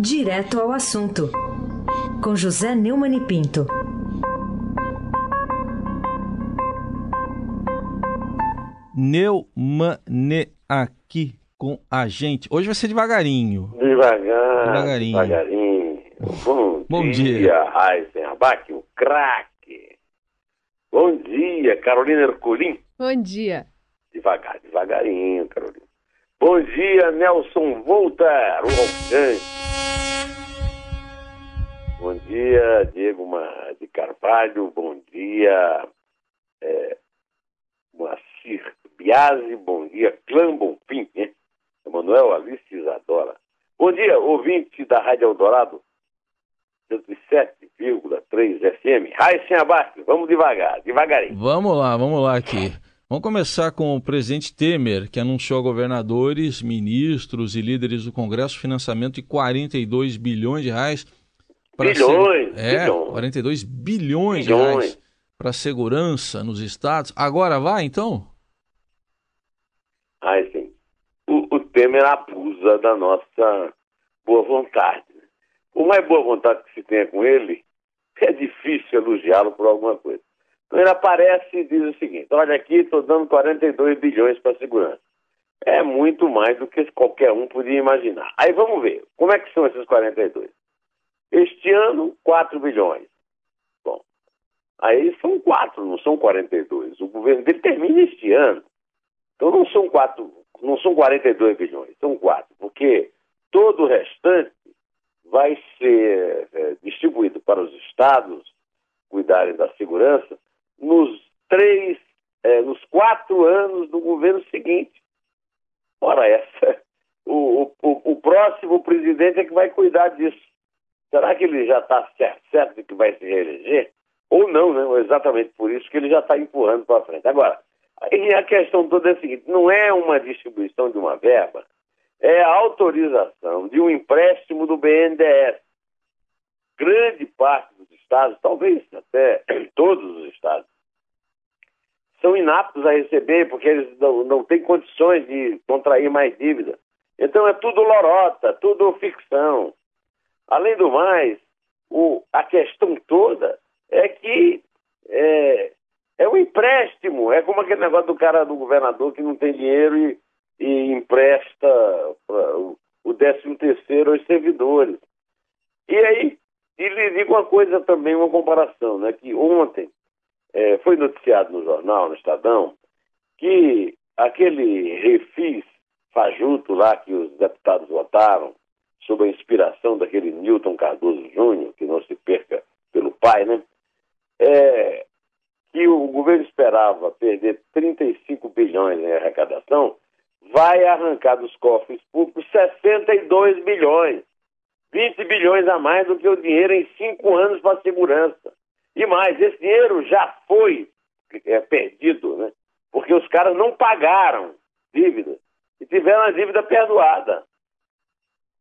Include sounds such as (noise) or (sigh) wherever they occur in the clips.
Direto ao assunto, com José Neumann e Pinto. Neumane aqui com a gente. Hoje vai ser devagarinho. Devagar, Devagarinho. devagarinho. Bom, Bom dia, dia. Abac, o craque. Bom dia, Carolina Ercolim. Bom dia. Devagar, devagarinho, Carolina. Bom dia, Nelson Volter, o. Bom dia, Diego de Carvalho. Bom dia, é, Moacir Biasi. Bom dia, Clã Bonfim, né? Emanuel Alice Isadora. Bom dia, ouvinte da Rádio Eldorado, 107,3 FM. Raíssen Abac, vamos devagar, devagarinho. Vamos lá, vamos lá aqui. Vamos começar com o presidente Temer, que anunciou a governadores, ministros e líderes do Congresso financiamento de 42 bilhões de reais. Bilhões, se- É, bilhões. 42 bilhões, de Bilhões. reais para segurança nos estados. Agora vai, então? Aí sim. O, o Temer abusa da nossa boa vontade. Por mais boa vontade que se tenha com ele, é difícil elogiá-lo por alguma coisa. Então ele aparece e diz o seguinte: olha aqui, estou dando 42 bilhões para a segurança. É muito mais do que qualquer um podia imaginar. Aí vamos ver, como é que são esses 42? Este ano, 4 bilhões. Bom, aí são 4, não são 42. O governo dele termina este ano. Então não são quatro, não são 42 bilhões, são quatro, porque todo o restante vai ser é, distribuído para os estados cuidarem da segurança nos três, é, nos quatro anos do governo seguinte. Ora essa, o, o, o próximo presidente é que vai cuidar disso. Será que ele já está certo, certo de que vai se reeleger? Ou não, né? Exatamente por isso que ele já está empurrando para frente. Agora, a questão toda é a seguinte: não é uma distribuição de uma verba, é a autorização de um empréstimo do BNDES. Grande parte dos estados, talvez até (clears throat) todos os estados, são inaptos a receber porque eles não, não têm condições de contrair mais dívida. Então é tudo lorota, tudo ficção. Além do mais, o, a questão toda é que é, é um empréstimo. É como aquele negócio do cara do governador que não tem dinheiro e, e empresta o, o 13 terceiro aos servidores. E aí, e lhe digo uma coisa também, uma comparação, né? Que ontem eh, foi noticiado no jornal, no Estadão, que aquele refis fajuto lá que os deputados votaram, sob a inspiração daquele Newton Cardoso Júnior, que não se perca pelo pai, né? É, que o governo esperava perder 35 bilhões em arrecadação, vai arrancar dos cofres públicos 62 bilhões. 20 bilhões a mais do que o dinheiro em cinco anos para a segurança. E mais, esse dinheiro já foi é, perdido, né? Porque os caras não pagaram dívida e tiveram a dívida perdoada.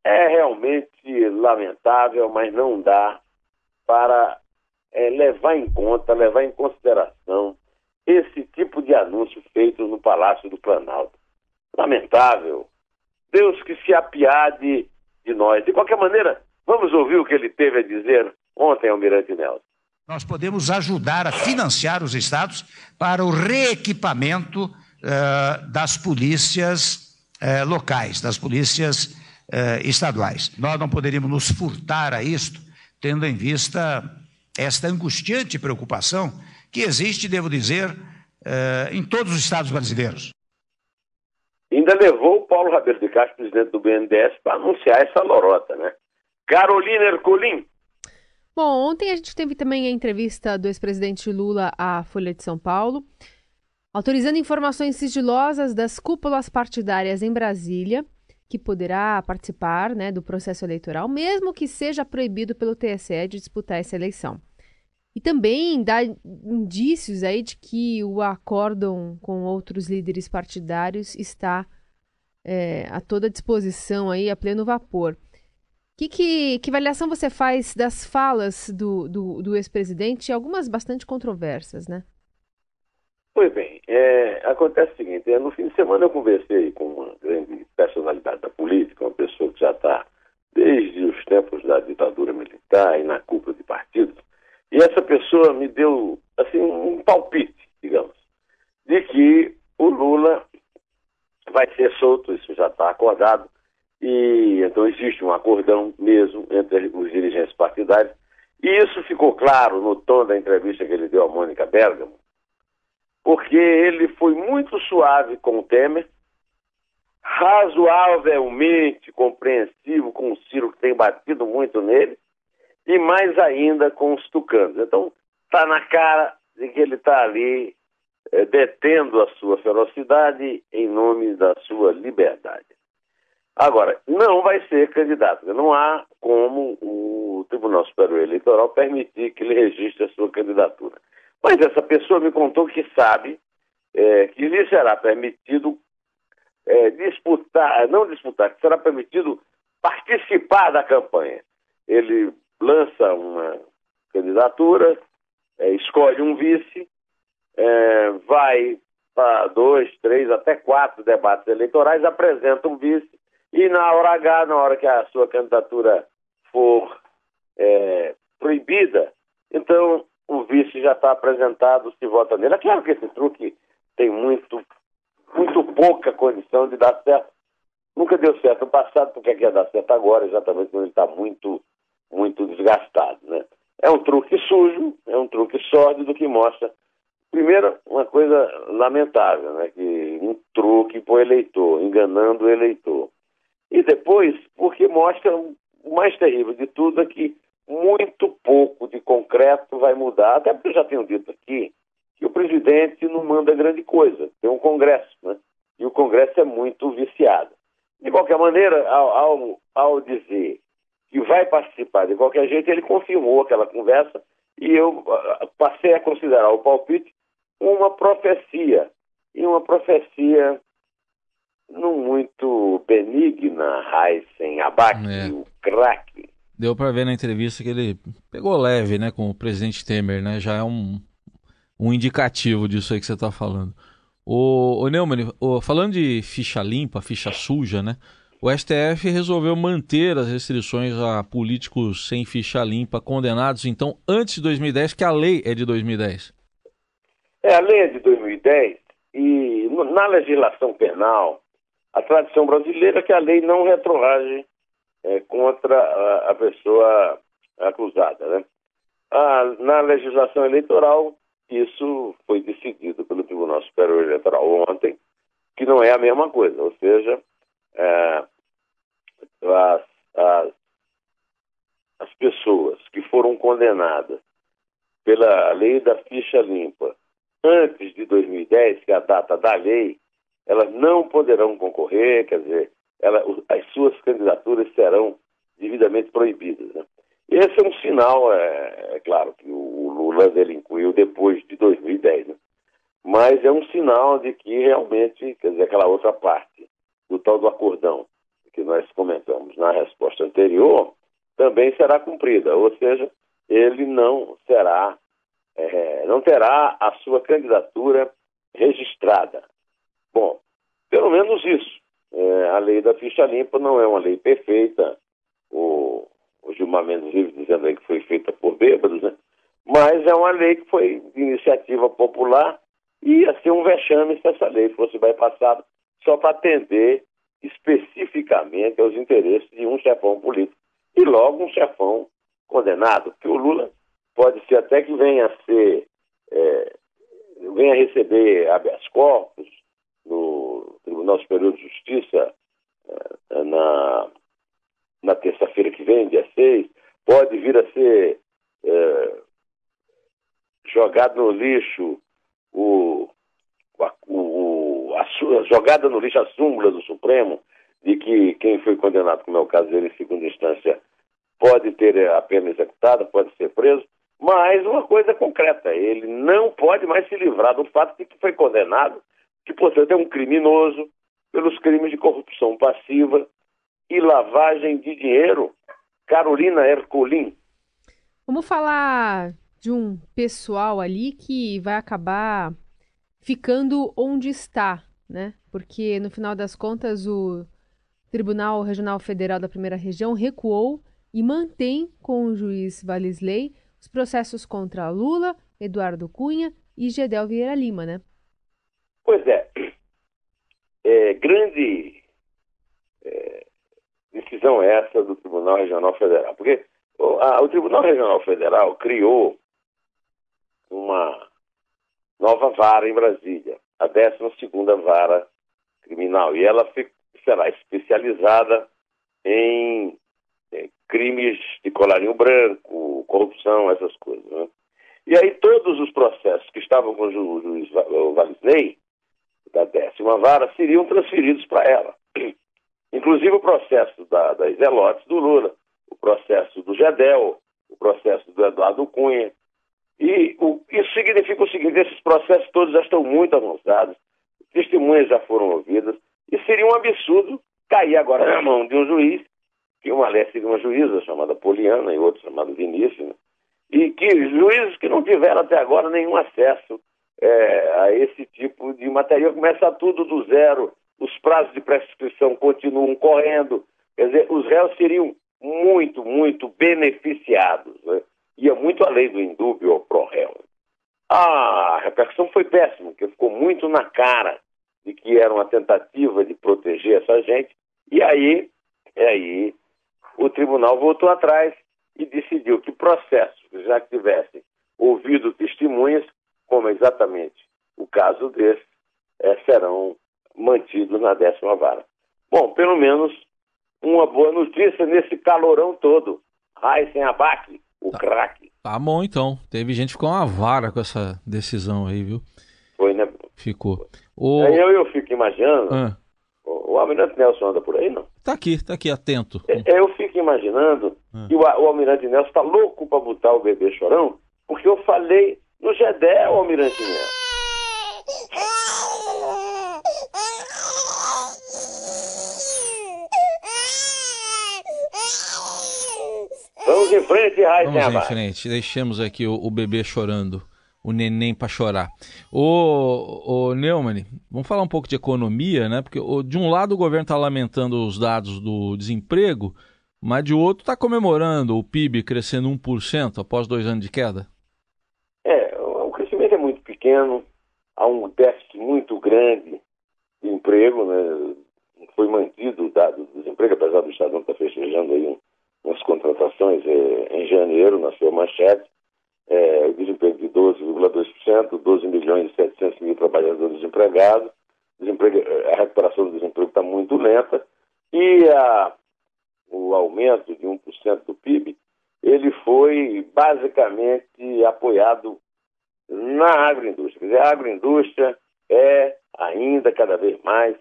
É realmente lamentável, mas não dá para é, levar em conta, levar em consideração esse tipo de anúncio feito no Palácio do Planalto. Lamentável. Deus que se apiade de nós. De qualquer maneira, vamos ouvir o que ele teve a dizer ontem, Almirante Nelson. Nós podemos ajudar a financiar os estados para o reequipamento eh, das polícias eh, locais, das polícias eh, estaduais. Nós não poderíamos nos furtar a isto, tendo em vista esta angustiante preocupação que existe, devo dizer, em todos os estados brasileiros. Ainda levou o Paulo Rabelo de Castro, presidente do BNDES, para anunciar essa lorota, né? Carolina Ercolim. Bom, ontem a gente teve também a entrevista do ex-presidente Lula à Folha de São Paulo, autorizando informações sigilosas das cúpulas partidárias em Brasília, que poderá participar né, do processo eleitoral, mesmo que seja proibido pelo TSE de disputar essa eleição. E também dá indícios aí de que o acórdão com outros líderes partidários está é, a toda disposição aí, a pleno vapor. Que, que, que avaliação você faz das falas do, do, do ex-presidente, algumas bastante controversas, né? Pois bem, é, acontece o seguinte, é, no fim de semana eu conversei com uma grande personalidade da política, uma pessoa que já está desde os tempos essa pessoa me deu assim um palpite, digamos, de que o Lula vai ser solto, isso já está acordado, e então existe um acordão mesmo entre os dirigentes partidários. E isso ficou claro no tom da entrevista que ele deu a Mônica Bergamo, porque ele foi muito suave com o Temer, razoavelmente compreensivo com o Ciro, que tem batido muito nele, e mais ainda com os tucanos. Então, está na cara de que ele está ali é, detendo a sua ferocidade em nome da sua liberdade. Agora, não vai ser candidato. Não há como o Tribunal Superior Eleitoral permitir que ele registre a sua candidatura. Mas essa pessoa me contou que sabe é, que lhe será permitido é, disputar, não disputar, que será permitido participar da campanha. Ele lança uma candidatura, é, escolhe um vice, é, vai para dois, três, até quatro debates eleitorais, apresenta um vice e na hora H, na hora que a sua candidatura for é, proibida, então o vice já está apresentado, se vota nele. É claro que esse truque tem muito, muito pouca condição de dar certo. Nunca deu certo no passado, porque é que ia dar certo agora, exatamente quando ele está muito, muito desgastado. Né? É um truque sujo, é um truque sórdido que mostra, primeiro, uma coisa lamentável, né? que um truque para o eleitor, enganando o eleitor. E depois, porque mostra o mais terrível de tudo é que muito pouco de concreto vai mudar, até porque eu já tenho dito aqui que o presidente não manda grande coisa, tem um Congresso, né? E o Congresso é muito viciado. De qualquer maneira, ao, ao, ao dizer que vai participar de qualquer jeito, ele confirmou aquela conversa e eu ah, passei a considerar o palpite uma profecia. E uma profecia não muito benigna, Heisen, Abac, é. o craque. Deu para ver na entrevista que ele pegou leve, né, com o presidente Temer, né? Já é um, um indicativo disso aí que você está falando. O, o Neumann, o, falando de ficha limpa, ficha suja, né? O STF resolveu manter as restrições a políticos sem ficha limpa condenados, então, antes de 2010, que a lei é de 2010. É, a lei é de 2010 e na legislação penal a tradição brasileira é que a lei não retroage é, contra a, a, pessoa acusada. Né? Na legislação eleitoral, isso foi decidido pelo Tribunal Superior Eleitoral ontem, que não é a mesma coisa, ou seja, as, as, as pessoas que foram condenadas pela lei da ficha limpa antes de 2010, que é a data da lei, elas não poderão concorrer, quer dizer, ela, as suas candidaturas serão devidamente proibidas. Né? Esse é um sinal, é, é claro, que o, Lula delinquiu depois de 2010, né? mas é um sinal de que realmente, quer dizer, aquela outra parte do tal do acordão que nós comentamos na resposta anterior, também será cumprida, ou seja, ele não será, é, não terá a sua candidatura registrada. Bom, pelo menos isso. É, a lei da ficha limpa não é uma lei perfeita. O, o Gilmar Mendes vive dizendo aí que foi feita por bêbados, né? Mas é uma lei que foi de iniciativa popular e ia ser um vexame se essa lei fosse bypassada só para atender especificamente aos interesses de um chefão político. E logo um chefão condenado, porque o Lula pode ser até que venha a ser, é, venha a receber habeas corpus, no Tribunal Superior de Justiça eh, na, na terça-feira que vem, dia 6, pode vir a ser é, jogado no lixo o, jogada no lixo a súmula do Supremo de que quem foi condenado, como é o caso dele em segunda instância, pode ter a pena executada, pode ser preso, mas uma coisa concreta, ele não pode mais se livrar do fato de que foi condenado que, portanto, é um criminoso pelos crimes de corrupção passiva e lavagem de dinheiro. Carolina Ercolim. Vamos falar de um pessoal ali que vai acabar ficando onde está, né? Porque no final das contas o Tribunal Regional Federal da Primeira Região recuou e mantém com o juiz Valisley os processos contra Lula, Eduardo Cunha e Gedel Vieira Lima, né? Pois é. é grande é, decisão essa do Tribunal Regional Federal. Porque o, a, o Tribunal Regional Federal criou uma nova vara em Brasília, a 12 vara criminal, e ela será especializada em, em crimes de colarinho branco, corrupção, essas coisas. Né? E aí todos os processos que estavam com o ju juiz Valisney, da décima vara, seriam transferidos para ela. Inclusive o processo da, das Zelotes do Lula, o processo do Gedel, o processo do Eduardo Cunha. E o, isso significa o seguinte: esses processos todos já estão muito avançados, testemunhas já foram ouvidas, e seria um absurdo cair agora na mão de um juiz, que uma aliás seria uma juíza chamada Poliana e outro chamado Vinícius, né? e que juízes que não tiveram até agora nenhum acesso é, a esse tipo de material. Começa tudo do zero, os prazos de prescrição continuam correndo, quer dizer, os réus seriam muito, muito beneficiados. Né? Ia muito além do indúbio ao pró-réu. A repercussão foi péssima, porque ficou muito na cara de que era uma tentativa de proteger essa gente, e aí, aí o tribunal voltou atrás e decidiu que processos já que tivessem ouvido testemunhas, como exatamente o caso desse, é, serão mantidos na décima vara. Bom, pelo menos uma boa notícia nesse calorão todo. Raíssen Abac, o tá. craque. Tá bom, então. Teve gente que ficou uma vara com essa decisão aí, viu? Foi, né? Ficou. O... Aí eu, eu fico imaginando. Ah. O, o Almirante Nelson anda por aí, não? Tá aqui, tá aqui, atento. É, eu fico imaginando ah. que o, o Almirante Nelson tá louco para botar o bebê chorão, porque eu falei no Gedé, o Almirante Nelson. Frente, Raíssa Vamos em frente, deixemos aqui o, o bebê chorando o neném para chorar. O, o Neumann, vamos falar um pouco de economia, né? Porque de um lado o governo está lamentando os dados do desemprego, mas de outro está comemorando o PIB crescendo 1% após dois anos de queda. É, o crescimento é muito pequeno, há um déficit muito grande de emprego, né? Foi mantido o dado do desemprego, apesar do Estado não estar tá festejando aí um umas contratações é, em janeiro, na sua manchete, é, desemprego de 12,2%, 12 milhões e 700 mil trabalhadores desempregados, desemprego, a recuperação do desemprego está muito lenta e a, o aumento de 1% do PIB, ele foi basicamente apoiado na agroindústria. Quer dizer, a agroindústria é ainda cada vez mais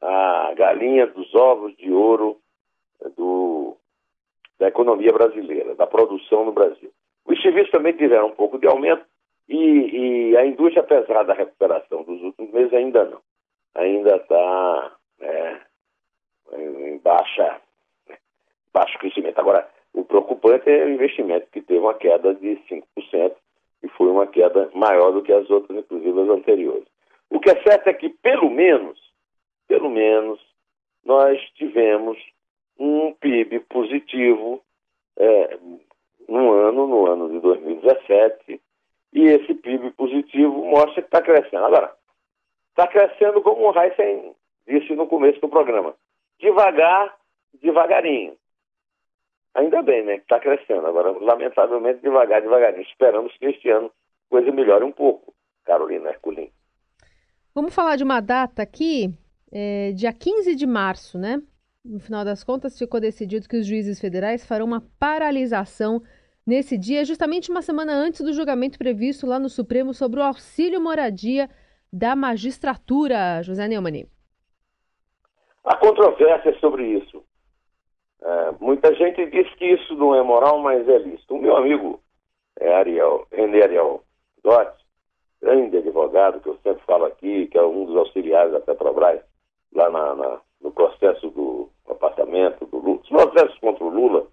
a galinha dos ovos de ouro do da economia brasileira, da produção no Brasil. Os serviços também tiveram um pouco de aumento e, e a indústria, apesar da recuperação dos últimos meses, ainda não. Ainda está né, em baixa, baixo crescimento. Agora, o preocupante é o investimento, que teve uma queda de 5% e foi uma queda maior do que as outras, inclusive as anteriores. O que é certo é que, pelo menos, pelo menos, nós tivemos um PIB positivo é, no ano, no ano de 2017, e esse PIB positivo mostra que está crescendo. Agora, está crescendo como o Heisen disse no começo do programa, devagar, devagarinho. Ainda bem, né, que está crescendo. Agora, lamentavelmente, devagar, devagarinho. Esperamos que este ano a coisa melhore um pouco, Carolina Herculin. Vamos falar de uma data aqui, é, dia 15 de março, né? No final das contas, ficou decidido que os juízes federais farão uma paralisação nesse dia, justamente uma semana antes do julgamento previsto lá no Supremo sobre o auxílio moradia da magistratura. José Neumann. Há controvérsia sobre isso. É, muita gente diz que isso não é moral, mas é lícito. O meu amigo é Ariel, René Ariel Dott, grande advogado, que eu sempre falo aqui, que é um dos auxiliares da Petrobras, lá na, na no processo do apartamento do Lula, os processos contra o Lula,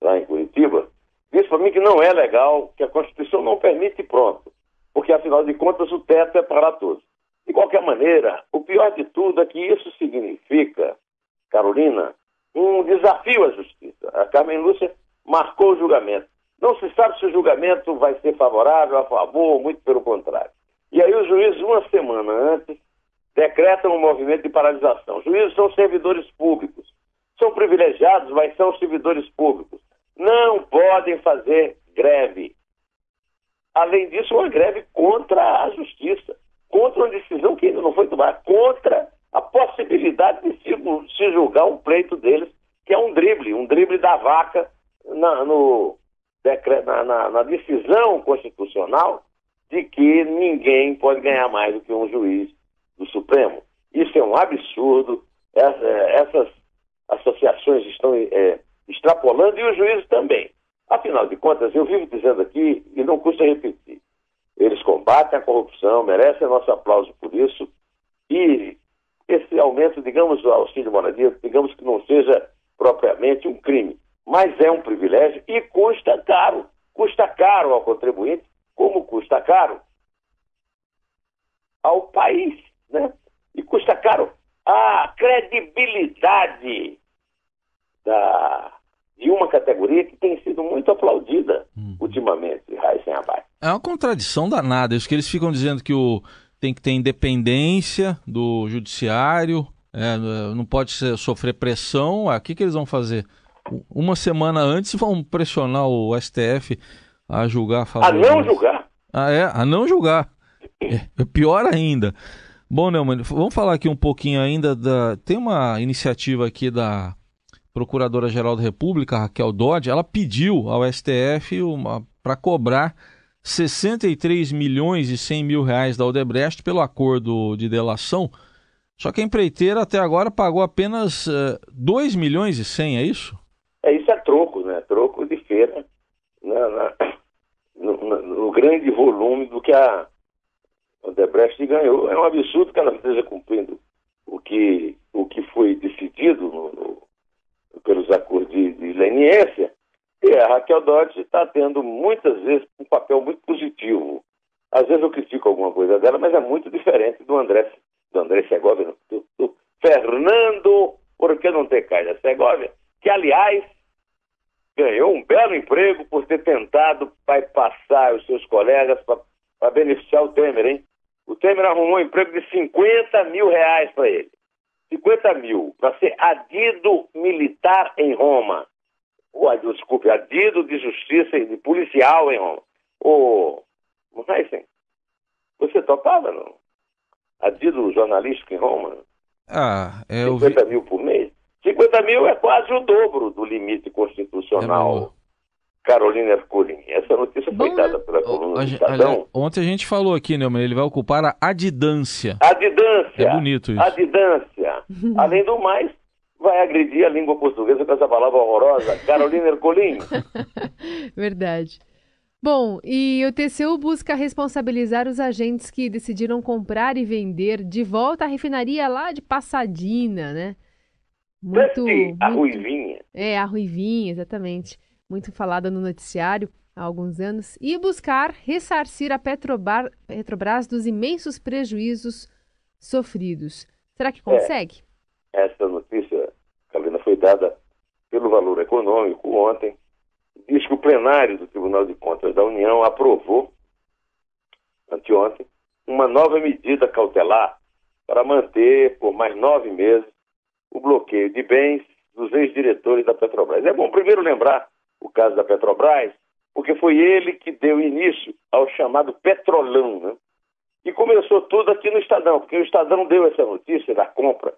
lá em Curitiba, disse para mim que não é legal, que a Constituição não permite pronto. Porque, afinal de contas, o teto é para todos. De qualquer maneira, o pior de tudo é que isso significa, Carolina, um desafio à justiça. A Carmen Lúcia marcou o julgamento. Não se sabe se o julgamento vai ser favorável, a favor, muito pelo contrário. E aí os juízes, uma semana antes, decretam um movimento de paralisação. Juízes são servidores públicos. São privilegiados, mas são servidores públicos. Não podem fazer greve. Além disso, uma greve contra a justiça, contra uma decisão que ainda não foi tomada, contra a possibilidade de se, se julgar um pleito deles, que é um drible, um drible da vaca na, no, na, na, na decisão constitucional de que ninguém pode ganhar mais do que um juiz do Supremo. Isso é um absurdo. Essa, essas associações estão é, extrapolando e os juízes também. Afinal de contas, eu vivo dizendo aqui, e não custa repetir, eles combatem a corrupção, merecem nosso aplauso por isso, e esse aumento, digamos, do auxílio moradia, digamos que não seja propriamente um crime, mas é um privilégio e custa caro. Custa caro ao contribuinte, como custa caro ao país, né? E custa caro a credibilidade da, de uma categoria que tem sido muito aplaudida hum. ultimamente, Raíssen. É uma contradição danada, isso que eles ficam dizendo que o, tem que ter independência do judiciário, é, não pode ser, sofrer pressão. Ah, o que, que eles vão fazer? Uma semana antes vão pressionar o STF a julgar a A não julgar. Ah, é? A não julgar. (laughs) É, é pior ainda. Bom, Neumann, vamos falar aqui um pouquinho ainda da. Tem uma iniciativa aqui da Procuradora-Geral da República, Raquel Dodge, ela pediu ao STF para cobrar 63 milhões e 100 mil reais da Odebrecht pelo acordo de delação. Só que a empreiteira até agora pagou apenas uh, eh, 2 milhões e 100, é isso? É, isso é troco, né? Troco de feira na, na, no, no, grande volume do que a Odebrecht ganhou. É um absurdo que ela esteja cumprindo o que, o que foi decidido no, no pelos acordos de, de leniência, e a Raquel Dodge está tendo muitas vezes um papel muito positivo. Às vezes eu critico alguma coisa dela, mas é muito diferente do André, do André Segovia, do, do Fernando, por que não ter caído Segovia, que aliás ganhou um belo emprego por ter tentado passar os seus colegas para beneficiar o Temer, hein? Arrumou um emprego de 50 mil reais para ele. 50 mil para ser adido militar em Roma. O, desculpe, adido de justiça e de policial em Roma. Ô, Heisen, você topava, não? Adido jornalístico em Roma? Ah, é, 50 vi... mil por mês? 50 mil é quase o dobro do limite constitucional. É Carolina Ercolim. Essa notícia foi Bom, dada pela coluna a, do Estadão. Ontem a gente falou aqui, Neumann, ele vai ocupar a adidância. Adidância. É bonito isso. Adidância. (laughs) Além do mais, vai agredir a língua portuguesa com essa palavra horrorosa. Carolina Ercolim. (laughs) Verdade. Bom, e o TCU busca responsabilizar os agentes que decidiram comprar e vender de volta a refinaria lá de Passadina, né? Muito, muito... a Ruivinha. É, a Ruivinha, exatamente muito falada no noticiário há alguns anos, e buscar ressarcir a Petrobar, Petrobras dos imensos prejuízos sofridos. Será que consegue? É, essa notícia, Carolina, foi dada pelo valor econômico ontem. Diz que o plenário do Tribunal de Contas da União aprovou, anteontem, uma nova medida cautelar para manter por mais nove meses o bloqueio de bens dos ex-diretores da Petrobras. É bom primeiro lembrar o caso da Petrobras, porque foi ele que deu início ao chamado Petrolão, né? E começou tudo aqui no Estadão, porque o Estadão deu essa notícia da compra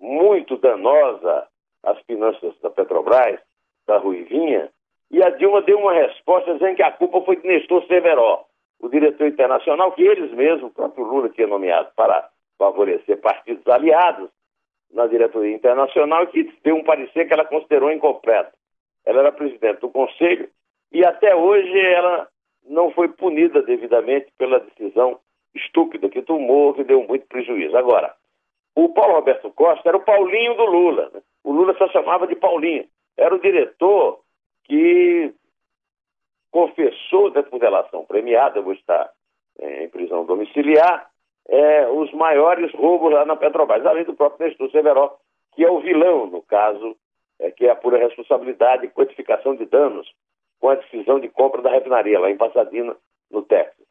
muito danosa às finanças da Petrobras, da Ruivinha, e a Dilma deu uma resposta dizendo que a culpa foi de Nestor Severó, o diretor internacional, que eles mesmos, o próprio Lula tinha nomeado para favorecer partidos aliados na diretoria internacional, e que deu um parecer que ela considerou incompleto. Ela era presidente do conselho e até hoje ela não foi punida devidamente pela decisão estúpida que tomou, que deu muito prejuízo. Agora, o Paulo Roberto Costa era o Paulinho do Lula. Né? O Lula só chamava de Paulinho. Era o diretor que confessou, até por delação premiada, vou estar é, em prisão domiciliar, é, os maiores roubos lá na Petrobras, além do próprio Nestor Severo, que é o vilão, no caso é, que é a pura responsabilidade e quantificação de danos com a decisão de compra da refinaria lá em Pasadena, no Texas.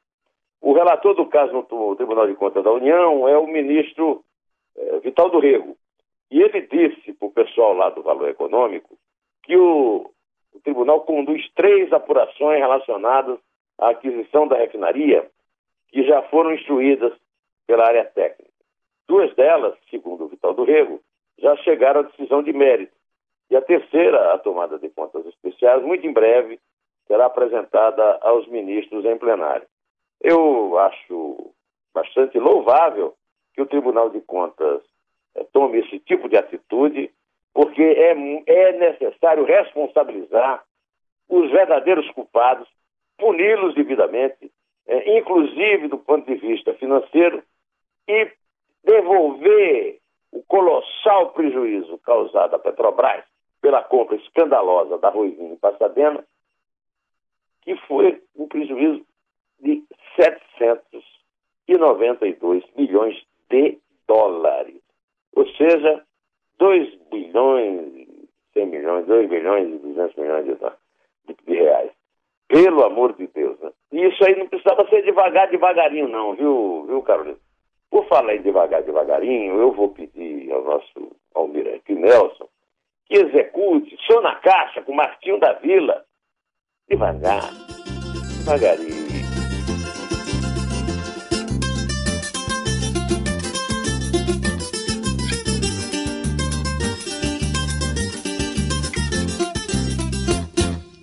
O relator do caso no Tribunal de Contas da União é o ministro eh, Vital do Rego. E ele disse para o pessoal lá do Valor Econômico que o, o tribunal conduz três apurações relacionadas à aquisição da refinaria que já foram instruídas pela área técnica. Duas delas, segundo o Vital do Rego, já chegaram à decisão de mérito. E a terceira, a tomada de contas especiais, muito em breve, será apresentada aos ministros em plenário. Eu acho bastante louvável que o Tribunal de Contas é, tome esse tipo de atitude, porque é, é necessário responsabilizar os verdadeiros culpados, puni-los devidamente, é, inclusive do ponto de vista financeiro, e devolver o colossal prejuízo causado à Petrobras pela compra escandalosa da Ruivinho em Passadena, que foi um prejuízo de 792 milhões de dólares. Ou seja, 2 bilhões, 100 milhões, 2 bilhões e 200 milhões de, de, de reais. Pelo amor de Deus, né? E isso aí não precisava ser devagar, devagarinho, não, viu, viu, Carolina? Por falar em devagar, devagarinho, eu vou pedir ao nosso almirante Nelson que execute caixa com o Martinho da Vila. Devagar, devagarinho.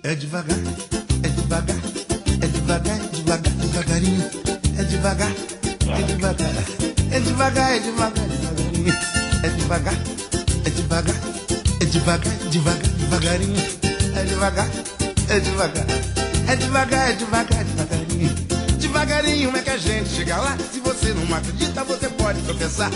É devagar, é devagar, é devagar, é devagar, devagarinho, é devagar, é devagar, é devagar, é devagar, devagarinho, é devagar, é devagar, é devagar, devagar, devagarinho, é devagar, é devagar, é devagar, é devagar, devagarinho, devagarinho é que a gente chega lá. Se você não acredita, você pode tropeçar.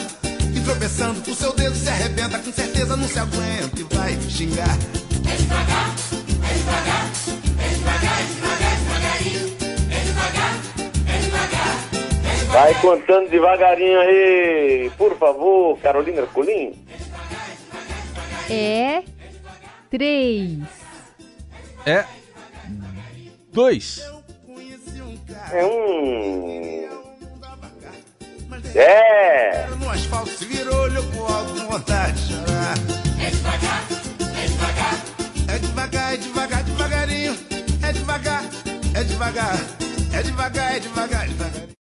E tropeçando, o seu dedo se arrebenta, com certeza não se aguenta e vai xingar. É devagar. É devagar, é devagar, é devagar, devagarinho. É devagar, é devagar, é devagar. Vai contando devagarinho aí, por favor, Carolina Colim. É três. É dois. É um. É. No asfalto se virou, olhou pro alto com vontade de chorar. É devagar, é devagar. É devagar, é devagar, devagarinho. É devagar, é devagar. É devagar, é devagar, devagarinho.